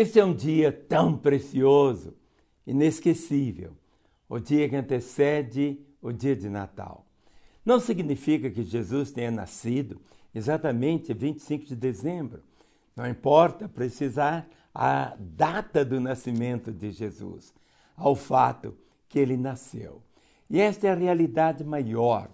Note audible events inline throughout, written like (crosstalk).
Este é um dia tão precioso, inesquecível, o dia que antecede o dia de Natal. Não significa que Jesus tenha nascido exatamente 25 de dezembro. Não importa precisar a data do nascimento de Jesus, ao fato que ele nasceu. E esta é a realidade maior.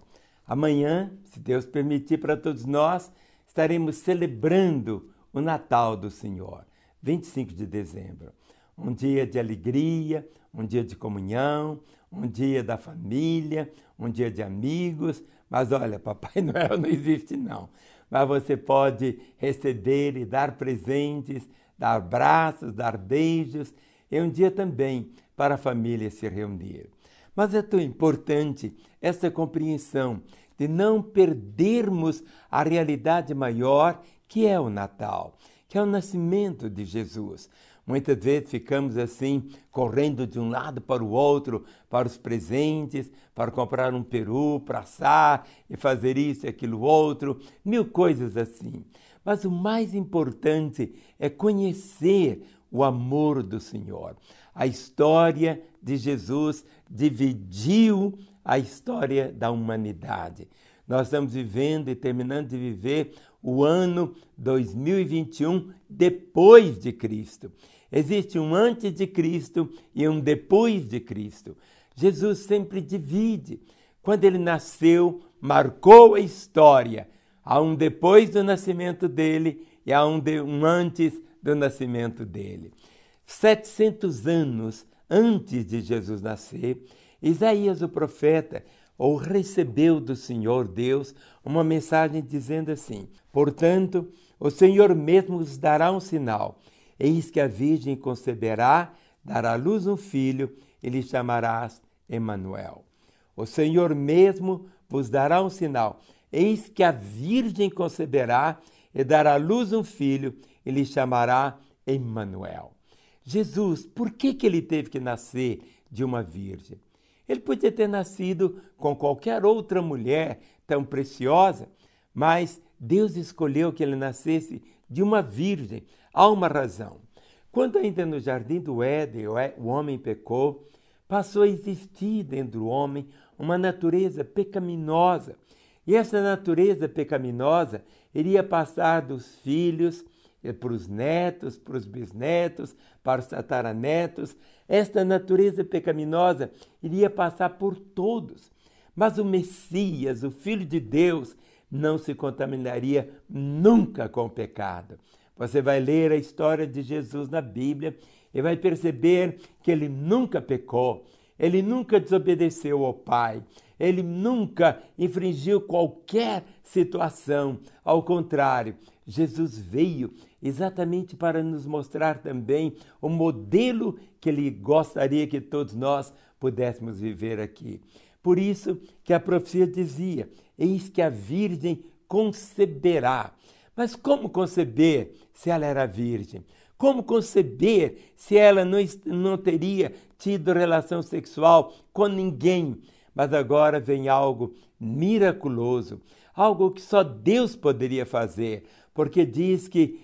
Amanhã, se Deus permitir para todos nós, estaremos celebrando o Natal do Senhor. 25 de dezembro. Um dia de alegria, um dia de comunhão, um dia da família, um dia de amigos. Mas olha, (laughs) Papai Noel não existe não. Mas você pode receber e dar presentes, dar abraços, dar beijos. É um dia também para a família se reunir. Mas é tão importante essa compreensão de não perdermos a realidade maior que é o Natal que é o nascimento de Jesus. Muitas vezes ficamos assim, correndo de um lado para o outro, para os presentes, para comprar um peru, para assar e fazer isso e aquilo outro, mil coisas assim. Mas o mais importante é conhecer o amor do Senhor. A história de Jesus dividiu a história da humanidade. Nós estamos vivendo e terminando de viver o ano 2021 depois de Cristo. Existe um antes de Cristo e um depois de Cristo. Jesus sempre divide. Quando ele nasceu, marcou a história. Há um depois do nascimento dele e há um, de, um antes do nascimento dele. 700 anos antes de Jesus nascer, Isaías, o profeta, ou recebeu do Senhor Deus uma mensagem dizendo assim: Portanto, o Senhor mesmo vos dará um sinal. Eis que a Virgem conceberá, dará à luz um filho, e lhe chamarás Emanuel. O Senhor mesmo vos dará um sinal. Eis que a Virgem conceberá e dará à luz um filho, e lhe chamará Emanuel. Jesus, por que, que ele teve que nascer de uma virgem? Ele podia ter nascido com qualquer outra mulher tão preciosa, mas Deus escolheu que ele nascesse de uma virgem. Há uma razão. Quando ainda no jardim do Éden o homem pecou, passou a existir dentro do homem uma natureza pecaminosa. E essa natureza pecaminosa iria passar dos filhos para os netos, para os bisnetos, para os tataranetos, esta natureza pecaminosa iria passar por todos. Mas o Messias, o Filho de Deus, não se contaminaria nunca com o pecado. Você vai ler a história de Jesus na Bíblia e vai perceber que ele nunca pecou, ele nunca desobedeceu ao Pai, ele nunca infringiu qualquer situação. Ao contrário, Jesus veio exatamente para nos mostrar também o modelo que ele gostaria que todos nós pudéssemos viver aqui. Por isso que a profecia dizia: Eis que a Virgem conceberá. Mas como conceber se ela era virgem? Como conceber se ela não, não teria tido relação sexual com ninguém? Mas agora vem algo miraculoso, algo que só Deus poderia fazer, porque diz que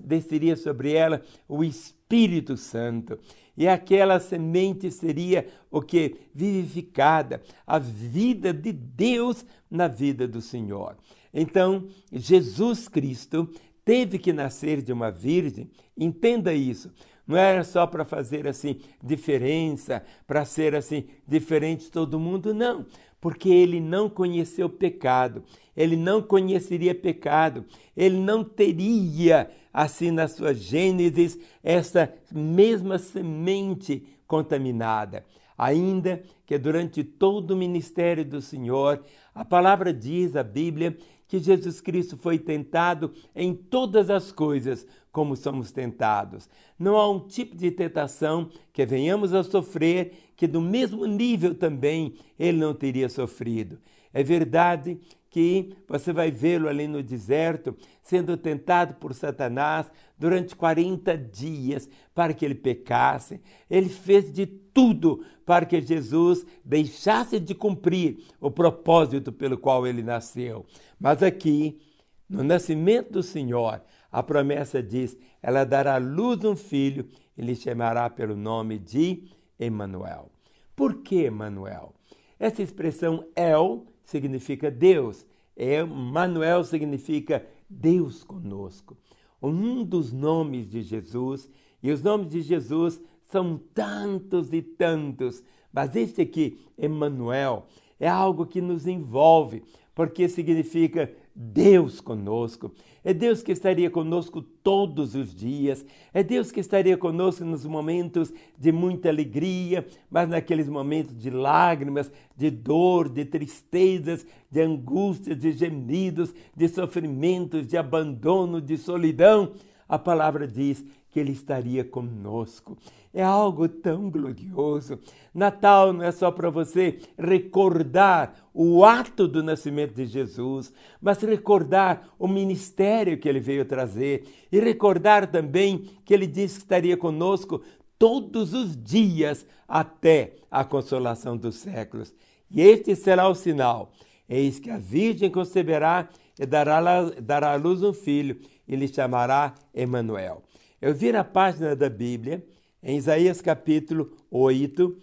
desceria sobre ela o Espírito Santo. E aquela semente seria o que? Vivificada, a vida de Deus na vida do Senhor. Então, Jesus Cristo teve que nascer de uma virgem, entenda isso. Não era só para fazer assim diferença, para ser assim diferente de todo mundo, não porque ele não conheceu pecado, ele não conheceria pecado, ele não teria, assim na sua Gênesis, essa mesma semente contaminada. Ainda que durante todo o ministério do Senhor, a palavra diz, a Bíblia, que Jesus Cristo foi tentado em todas as coisas como somos tentados. Não há um tipo de tentação que venhamos a sofrer que do mesmo nível também ele não teria sofrido. É verdade que você vai vê-lo ali no deserto, sendo tentado por Satanás durante 40 dias para que ele pecasse. Ele fez de tudo para que Jesus deixasse de cumprir o propósito pelo qual ele nasceu. Mas aqui, no nascimento do Senhor, A promessa diz: ela dará à luz um filho e lhe chamará pelo nome de Emanuel. Por que Emanuel? Essa expressão El significa Deus. Emanuel significa Deus conosco. Um dos nomes de Jesus, e os nomes de Jesus são tantos e tantos, mas este aqui, Emanuel, é algo que nos envolve, porque significa Deus conosco. É Deus que estaria conosco todos os dias. É Deus que estaria conosco nos momentos de muita alegria, mas naqueles momentos de lágrimas, de dor, de tristezas, de angústias, de gemidos, de sofrimentos, de abandono, de solidão. A palavra diz que Ele estaria conosco. É algo tão glorioso. Natal não é só para você recordar o ato do nascimento de Jesus, mas recordar o ministério que ele veio trazer e recordar também que ele disse que estaria conosco todos os dias até a consolação dos séculos. E este será o sinal: eis que a Virgem conceberá e dará, dará à luz um filho, e lhe chamará Emanuel. Eu vi na página da Bíblia em Isaías capítulo 8,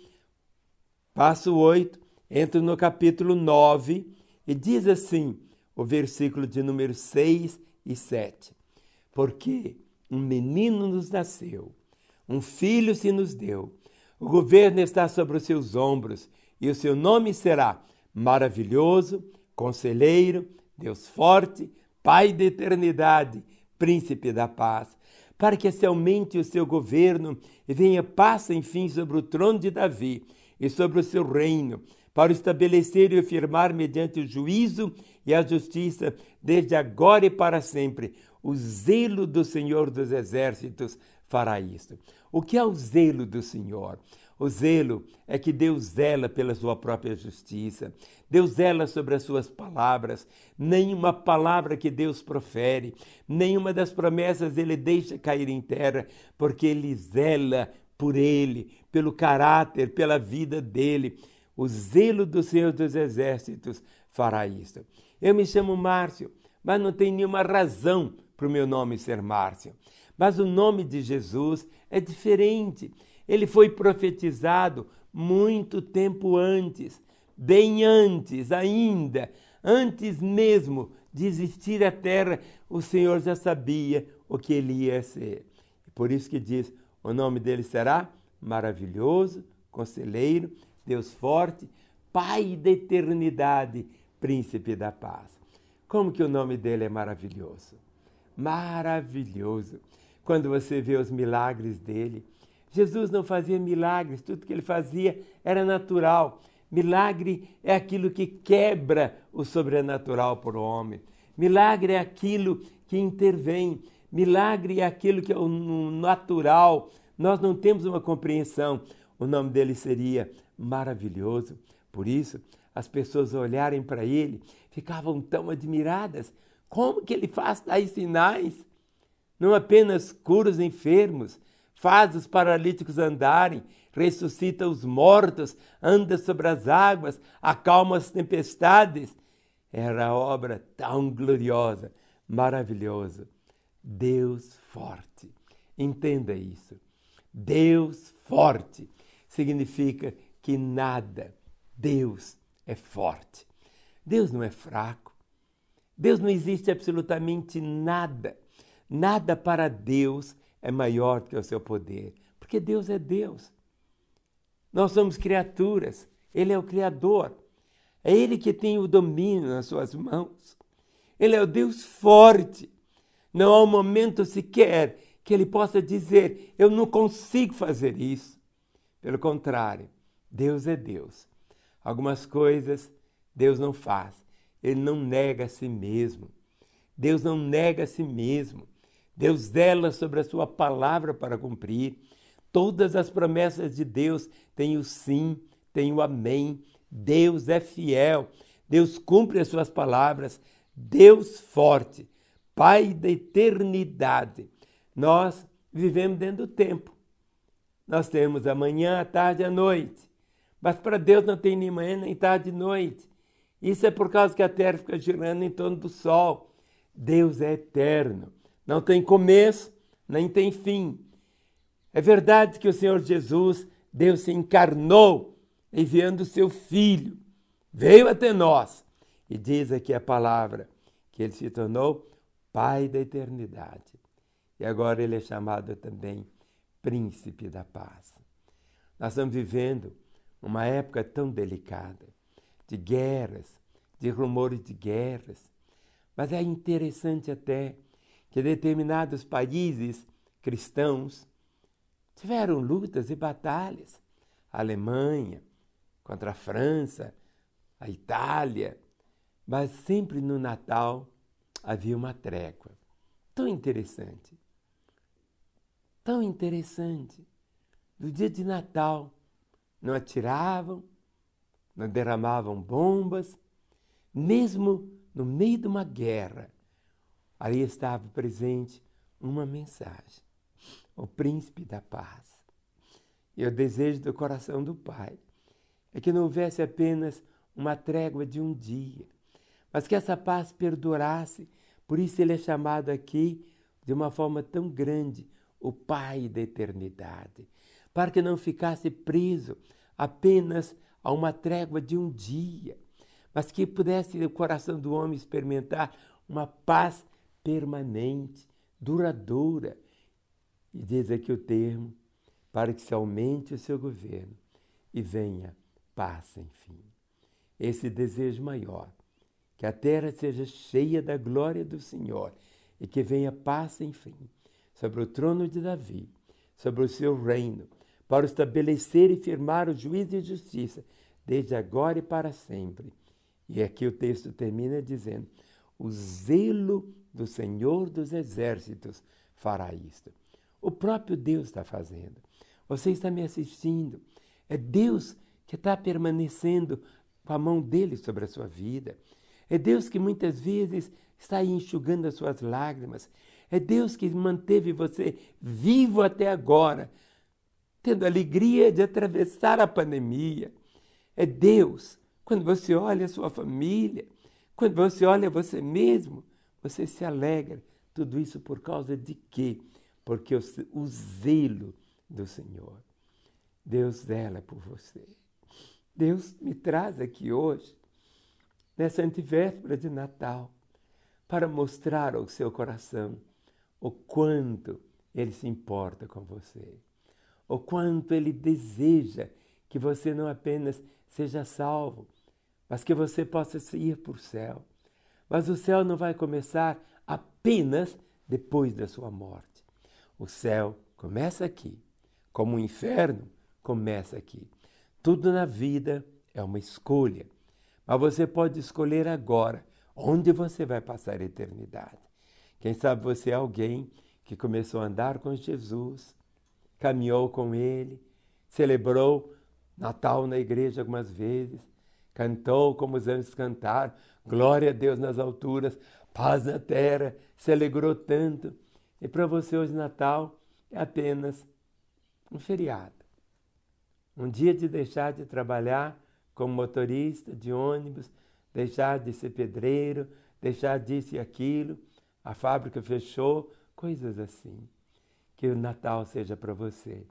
passo 8, entro no capítulo 9 e diz assim, o versículo de número 6 e 7. Porque um menino nos nasceu, um filho se nos deu, o governo está sobre os seus ombros e o seu nome será maravilhoso, conselheiro, Deus forte, Pai da eternidade, príncipe da paz para que se aumente o seu governo e venha paz, enfim, sobre o trono de Davi e sobre o seu reino, para estabelecer e afirmar mediante o juízo e a justiça, desde agora e para sempre. O zelo do Senhor dos Exércitos fará isto. O que é o zelo do Senhor? O zelo é que Deus zela pela sua própria justiça. Deus zela sobre as suas palavras. Nenhuma palavra que Deus profere, nenhuma das promessas ele deixa cair em terra, porque ele zela por ele, pelo caráter, pela vida dele. O zelo do Senhor dos Exércitos fará isso. Eu me chamo Márcio, mas não tem nenhuma razão para o meu nome ser Márcio. Mas o nome de Jesus é diferente ele foi profetizado muito tempo antes, bem antes ainda, antes mesmo de existir a terra, o Senhor já sabia o que ele ia ser. Por isso que diz: o nome dele será maravilhoso, conselheiro, Deus forte, Pai da eternidade, príncipe da paz. Como que o nome dele é maravilhoso? Maravilhoso. Quando você vê os milagres dele, Jesus não fazia milagres, tudo que ele fazia era natural. Milagre é aquilo que quebra o sobrenatural para o homem. Milagre é aquilo que intervém. Milagre é aquilo que é o natural. Nós não temos uma compreensão. O nome dele seria maravilhoso. Por isso, as pessoas olharem para ele ficavam tão admiradas. Como que ele faz tais sinais? Não apenas cura os enfermos, faz os paralíticos andarem, ressuscita os mortos, anda sobre as águas, acalma as tempestades. Era obra tão gloriosa, maravilhosa. Deus forte. Entenda isso. Deus forte significa que nada, Deus é forte. Deus não é fraco. Deus não existe absolutamente nada. Nada para Deus é maior que o seu poder, porque Deus é Deus. Nós somos criaturas, Ele é o Criador. É Ele que tem o domínio nas suas mãos. Ele é o Deus forte. Não há um momento sequer que Ele possa dizer: Eu não consigo fazer isso. Pelo contrário, Deus é Deus. Algumas coisas Deus não faz. Ele não nega a si mesmo. Deus não nega a si mesmo. Deus zela sobre a sua palavra para cumprir. Todas as promessas de Deus têm o sim, têm o amém. Deus é fiel. Deus cumpre as suas palavras. Deus forte, Pai da eternidade. Nós vivemos dentro do tempo. Nós temos a manhã, a tarde e a noite. Mas para Deus não tem nem manhã, nem tarde e noite. Isso é por causa que a terra fica girando em torno do sol. Deus é eterno não tem começo, nem tem fim. É verdade que o Senhor Jesus, Deus se encarnou, enviando o seu Filho, veio até nós. E diz aqui a palavra que ele se tornou Pai da eternidade. E agora ele é chamado também Príncipe da Paz. Nós estamos vivendo uma época tão delicada de guerras, de rumores de guerras. Mas é interessante até que determinados países cristãos tiveram lutas e batalhas. A Alemanha contra a França, a Itália, mas sempre no Natal havia uma trégua. Tão interessante. Tão interessante. No dia de Natal, não atiravam, não derramavam bombas, mesmo no meio de uma guerra. Ali estava presente uma mensagem: o príncipe da paz. E o desejo do coração do Pai é que não houvesse apenas uma trégua de um dia, mas que essa paz perdurasse. Por isso ele é chamado aqui de uma forma tão grande, o Pai da eternidade, para que não ficasse preso apenas a uma trégua de um dia, mas que pudesse o coração do homem experimentar uma paz permanente, duradoura. E diz aqui o termo, para que se aumente o seu governo e venha paz enfim. Esse desejo maior que a terra seja cheia da glória do Senhor e que venha paz sem fim sobre o trono de Davi, sobre o seu reino, para estabelecer e firmar o juízo e justiça, desde agora e para sempre. E aqui o texto termina dizendo: O zelo do Senhor dos Exércitos fará isto. O próprio Deus está fazendo. Você está me assistindo. É Deus que está permanecendo com a mão dele sobre a sua vida. É Deus que muitas vezes está enxugando as suas lágrimas. É Deus que manteve você vivo até agora, tendo a alegria de atravessar a pandemia. É Deus, quando você olha a sua família, quando você olha você mesmo, você se alegra. Tudo isso por causa de quê? Porque o, zelo do Senhor. Deus zela por você. Deus me traz aqui hoje nessa antivéspera de Natal, para mostrar ao seu coração o quanto ele se importa com você, o quanto ele deseja que você não apenas seja salvo, mas que você possa ir para o céu. Mas o céu não vai começar apenas depois da sua morte. O céu começa aqui, como o inferno começa aqui. Tudo na vida é uma escolha. Mas você pode escolher agora onde você vai passar a eternidade. Quem sabe você é alguém que começou a andar com Jesus, caminhou com Ele, celebrou Natal na igreja algumas vezes, cantou como os anjos cantaram, glória a Deus nas alturas, paz na terra, se alegrou tanto. E para você hoje Natal é apenas um feriado. Um dia de deixar de trabalhar como motorista de ônibus, deixar de ser pedreiro, deixar disso e aquilo, a fábrica fechou, coisas assim. Que o Natal seja para você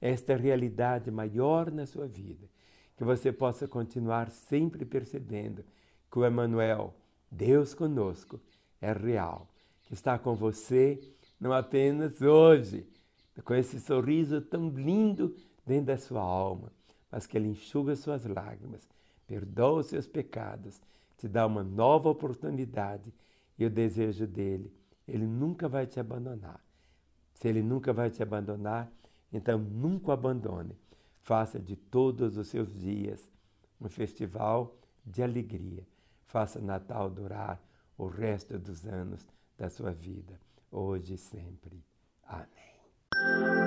esta realidade maior na sua vida, que você possa continuar sempre percebendo que o Emmanuel, Deus conosco, é real, que está com você não apenas hoje, com esse sorriso tão lindo dentro da sua alma, mas que Ele enxuga suas lágrimas, perdoa os seus pecados, te dá uma nova oportunidade e o desejo dele, Ele nunca vai te abandonar. Se Ele nunca vai te abandonar, então nunca abandone. Faça de todos os seus dias um festival de alegria. Faça Natal durar o resto dos anos da sua vida, hoje e sempre. Amém.